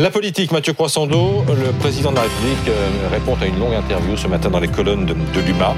La politique, Mathieu Croissando, le président de la République euh, répond à une longue interview ce matin dans les colonnes de, de l'UMA.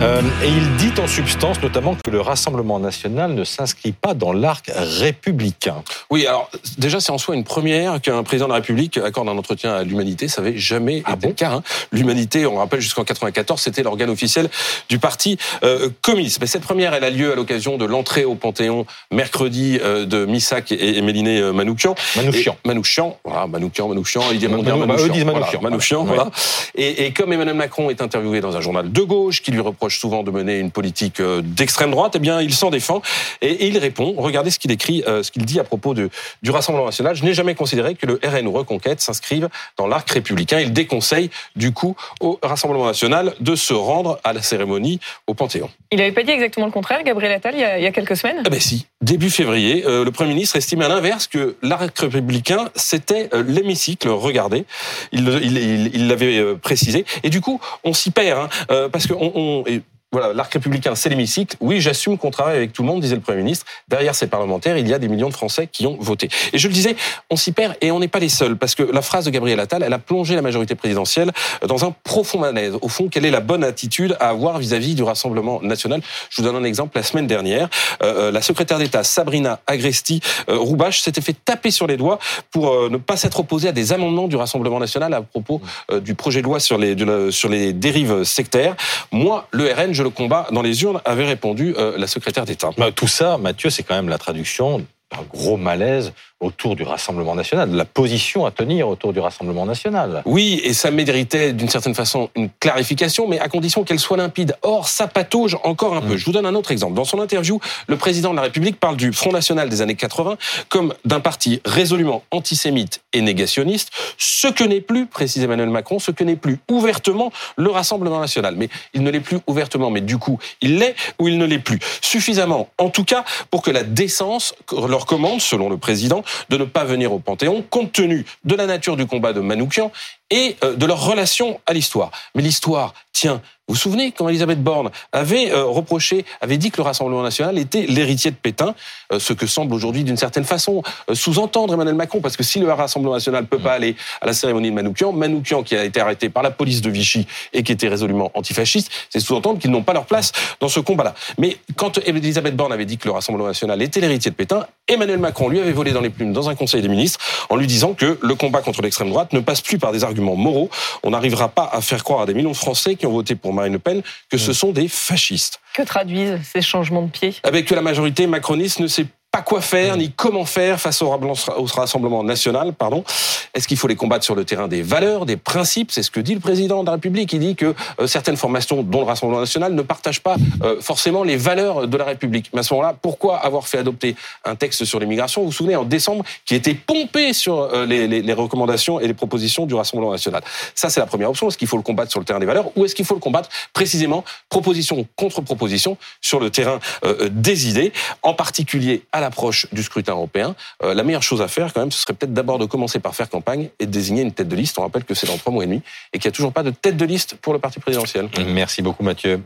Euh, et il dit en substance notamment que le Rassemblement national ne s'inscrit pas dans l'arc républicain. Oui, alors déjà c'est en soi une première qu'un président de la République accorde un entretien à l'humanité. Ça n'avait jamais Ah été bon le cas. hein. L'humanité, on rappelle jusqu'en 94, c'était l'organe officiel du parti euh, communiste. Mais cette première, elle a lieu à l'occasion de l'entrée au Panthéon mercredi euh, de Missak et, et Méliné Manoukian. Manouchian. Et- Manouchian, voilà, Manoukian, Manouchian, ils disent, bah, eux disent Manouchian. Voilà, Manouchian, Ouais. voilà. Et, et comme Emmanuel Macron est interviewé dans un journal de gauche qui lui reproche souvent de mener une politique euh, d'extrême droite, eh bien, il s'en défend et, et il répond. Regardez ce qu'il écrit, euh, ce qu'il dit à propos de, du Rassemblement national. Je n'ai jamais considéré que le RN ou Reconquête s'inscrivent dans l'arc républicain. Il déconseille, du coup, au Rassemblement national de se rendre à la cérémonie au Panthéon. Il n'avait pas dit exactement le contraire, Gabriel Attal, il y a, il y a quelques semaines Ah ben si, début février, euh, le Premier ministre estimait à l'inverse que l'arc républicain, c'était euh, l'hémicycle. Regardez, il l'avait euh, précisé. Et du coup, on s'y perd, hein, euh, parce que on, voilà, l'arc républicain, c'est l'hémicycle. Oui, j'assume qu'on travaille avec tout le monde, disait le Premier ministre. Derrière ces parlementaires, il y a des millions de Français qui ont voté. Et je le disais, on s'y perd et on n'est pas les seuls, parce que la phrase de Gabriel Attal, elle a plongé la majorité présidentielle dans un profond malaise. Au fond, quelle est la bonne attitude à avoir vis-à-vis du Rassemblement national? Je vous donne un exemple. La semaine dernière, euh, la secrétaire d'État Sabrina Agresti euh, s'était fait taper sur les doigts pour euh, ne pas s'être opposée à des amendements du Rassemblement national à propos euh, du projet de loi sur les dérives sectaires. Moi, le RN, je le combats dans les urnes, avait répondu euh, la secrétaire d'État. Bah, tout ça, Mathieu, c'est quand même la traduction d'un gros malaise autour du Rassemblement national, de la position à tenir autour du Rassemblement national. Oui, et ça méritait d'une certaine façon une clarification, mais à condition qu'elle soit limpide. Or, ça patauge encore un peu. Mm. Je vous donne un autre exemple. Dans son interview, le président de la République parle du Front National des années 80 comme d'un parti résolument antisémite et négationniste, ce que n'est plus, précise Emmanuel Macron, ce que n'est plus ouvertement le Rassemblement National. Mais il ne l'est plus ouvertement, mais du coup, il l'est ou il ne l'est plus. Suffisamment, en tout cas, pour que la décence leur commande, selon le président, de ne pas venir au Panthéon, compte tenu de la nature du combat de Manoukian et euh, de leur relation à l'histoire. Mais l'histoire, tiens, vous vous souvenez quand Elisabeth Borne avait euh, reproché, avait dit que le Rassemblement national était l'héritier de Pétain, euh, ce que semble aujourd'hui d'une certaine façon sous-entendre Emmanuel Macron, parce que si le Rassemblement national ne peut pas aller à la cérémonie de Manoukian, Manoukian qui a été arrêté par la police de Vichy et qui était résolument antifasciste, c'est sous-entendre qu'ils n'ont pas leur place dans ce combat-là. Mais quand Elisabeth Borne avait dit que le Rassemblement national était l'héritier de Pétain, Emmanuel Macron lui avait volé dans les plumes dans un conseil des ministres en lui disant que le combat contre l'extrême droite ne passe plus par des arguments moraux. On n'arrivera pas à faire croire à des millions de Français qui ont voté pour Marine Le Pen que ce sont des fascistes. Que traduisent ces changements de pied? Avec que la majorité macroniste ne sait pas quoi faire ni comment faire face au Rassemblement national. Pardon. Est-ce qu'il faut les combattre sur le terrain des valeurs, des principes? C'est ce que dit le président de la République. Il dit que euh, certaines formations, dont le Rassemblement national, ne partagent pas euh, forcément les valeurs de la République. Mais à ce moment-là, pourquoi avoir fait adopter un texte sur l'immigration? Vous vous souvenez, en décembre, qui était pompé sur euh, les, les- les recommandations et les propositions du Rassemblement national. Ça, c'est la première option. Est-ce qu'il faut le combattre sur le terrain des valeurs ou est-ce qu'il faut le combattre précisément proposition contre proposition sur le terrain euh, des idées, en particulier à l'approche du scrutin européen Euh, La meilleure chose à faire, quand même, ce serait peut-être d'abord de commencer par faire campagne et de désigner une tête de liste. On rappelle que c'est dans trois mois et demi et qu'il n'y a toujours pas de tête de liste pour le parti présidentiel. Merci beaucoup, Mathieu.